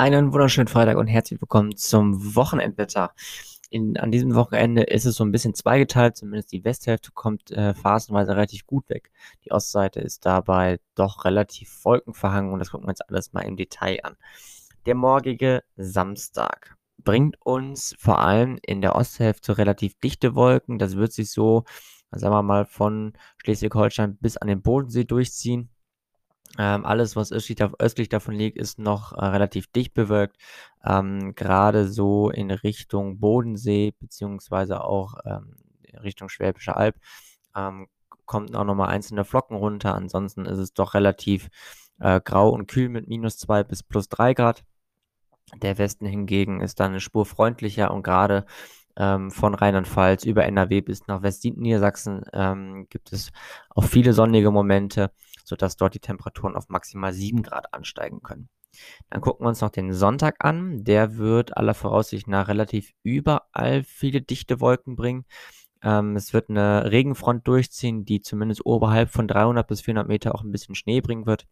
Einen wunderschönen Freitag und herzlich willkommen zum Wochenendwetter. In, an diesem Wochenende ist es so ein bisschen zweigeteilt, zumindest die Westhälfte kommt äh, phasenweise relativ gut weg. Die Ostseite ist dabei doch relativ wolkenverhangen und das gucken wir uns alles mal im Detail an. Der morgige Samstag bringt uns vor allem in der Osthälfte relativ dichte Wolken. Das wird sich so, sagen wir mal, von Schleswig-Holstein bis an den Bodensee durchziehen. Ähm, alles, was östlich, davon liegt, ist noch äh, relativ dicht bewölkt. Ähm, Gerade so in Richtung Bodensee, beziehungsweise auch ähm, Richtung Schwäbische Alb, ähm, kommt auch nochmal einzelne Flocken runter. Ansonsten ist es doch relativ äh, grau und kühl mit minus 2 bis plus 3 Grad. Der Westen hingegen ist dann eine Spur freundlicher und gerade ähm, von Rheinland-Pfalz über NRW bis nach Westniedersachsen ähm, gibt es auch viele sonnige Momente sodass dort die Temperaturen auf maximal 7 Grad ansteigen können. Dann gucken wir uns noch den Sonntag an. Der wird aller Voraussicht nach relativ überall viele dichte Wolken bringen. Ähm, es wird eine Regenfront durchziehen, die zumindest oberhalb von 300 bis 400 Meter auch ein bisschen Schnee bringen wird.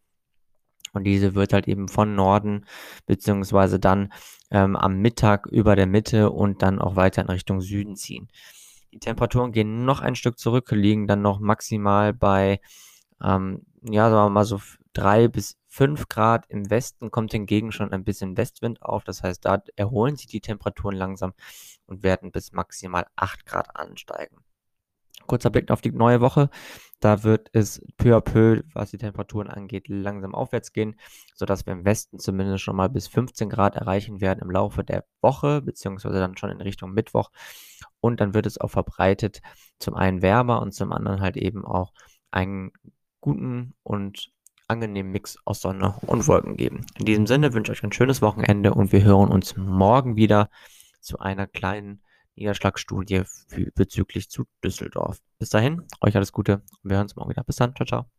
Und diese wird halt eben von Norden beziehungsweise dann ähm, am Mittag über der Mitte und dann auch weiter in Richtung Süden ziehen. Die Temperaturen gehen noch ein Stück zurück, liegen dann noch maximal bei ähm, ja, sagen wir mal so drei bis fünf Grad. Im Westen kommt hingegen schon ein bisschen Westwind auf. Das heißt, da erholen sich die Temperaturen langsam und werden bis maximal acht Grad ansteigen. Kurzer Blick auf die neue Woche. Da wird es peu à peu, was die Temperaturen angeht, langsam aufwärts gehen, sodass wir im Westen zumindest schon mal bis 15 Grad erreichen werden im Laufe der Woche, beziehungsweise dann schon in Richtung Mittwoch. Und dann wird es auch verbreitet zum einen wärmer und zum anderen halt eben auch einen guten und angenehmen Mix aus Sonne und Wolken geben. In diesem Sinne wünsche ich euch ein schönes Wochenende und wir hören uns morgen wieder zu einer kleinen Niederschlagsstudie für, bezüglich zu Düsseldorf. Bis dahin, euch alles Gute und wir hören uns morgen wieder. Bis dann, ciao, ciao.